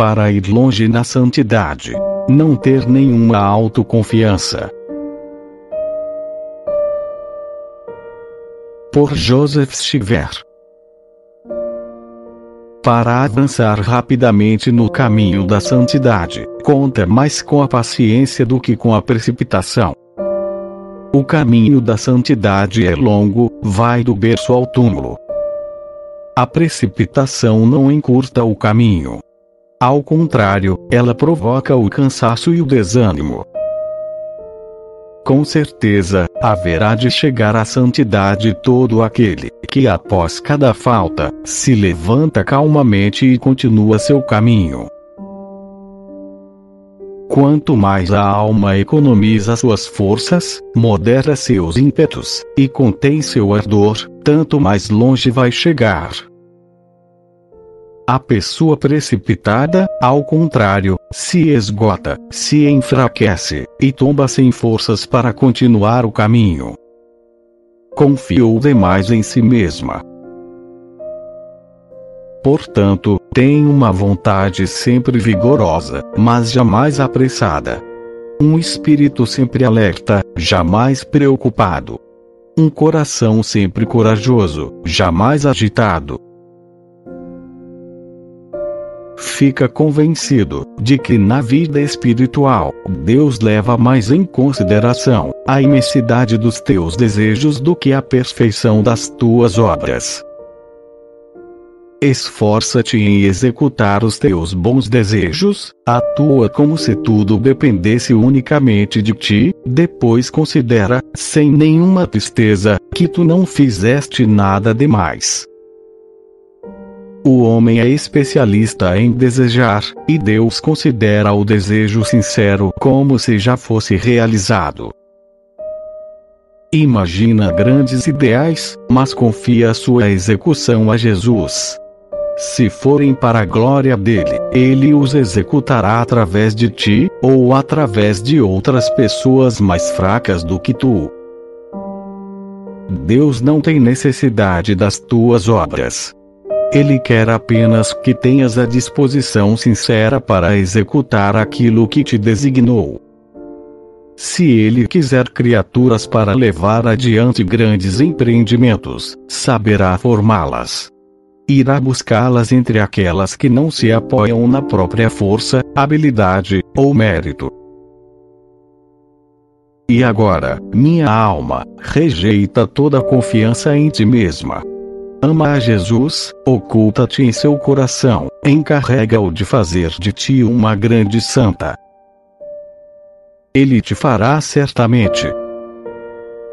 para ir longe na santidade. Não ter nenhuma autoconfiança. Por Joseph Stiver. Para avançar rapidamente no caminho da santidade, conta mais com a paciência do que com a precipitação. O caminho da santidade é longo, vai do berço ao túmulo. A precipitação não encurta o caminho. Ao contrário, ela provoca o cansaço e o desânimo. Com certeza, haverá de chegar à santidade todo aquele que, após cada falta, se levanta calmamente e continua seu caminho. Quanto mais a alma economiza suas forças, modera seus ímpetos, e contém seu ardor, tanto mais longe vai chegar. A pessoa precipitada, ao contrário, se esgota, se enfraquece, e tomba sem forças para continuar o caminho. Confiou demais em si mesma. Portanto, tem uma vontade sempre vigorosa, mas jamais apressada. Um espírito sempre alerta, jamais preocupado. Um coração sempre corajoso, jamais agitado. Fica convencido de que na vida espiritual, Deus leva mais em consideração a imensidade dos teus desejos do que a perfeição das tuas obras. Esforça-te em executar os teus bons desejos, atua como se tudo dependesse unicamente de ti, depois considera, sem nenhuma tristeza, que tu não fizeste nada demais. O homem é especialista em desejar, e Deus considera o desejo sincero como se já fosse realizado. Imagina grandes ideais, mas confia sua execução a Jesus. Se forem para a glória dele, ele os executará através de ti, ou através de outras pessoas mais fracas do que tu. Deus não tem necessidade das tuas obras. Ele quer apenas que tenhas a disposição sincera para executar aquilo que te designou. Se ele quiser criaturas para levar adiante grandes empreendimentos, saberá formá-las irá buscá-las entre aquelas que não se apoiam na própria força, habilidade ou mérito. E agora, minha alma, rejeita toda confiança em ti mesma. Ama a Jesus, oculta-te em seu coração, encarrega-o de fazer de ti uma grande santa. Ele te fará certamente,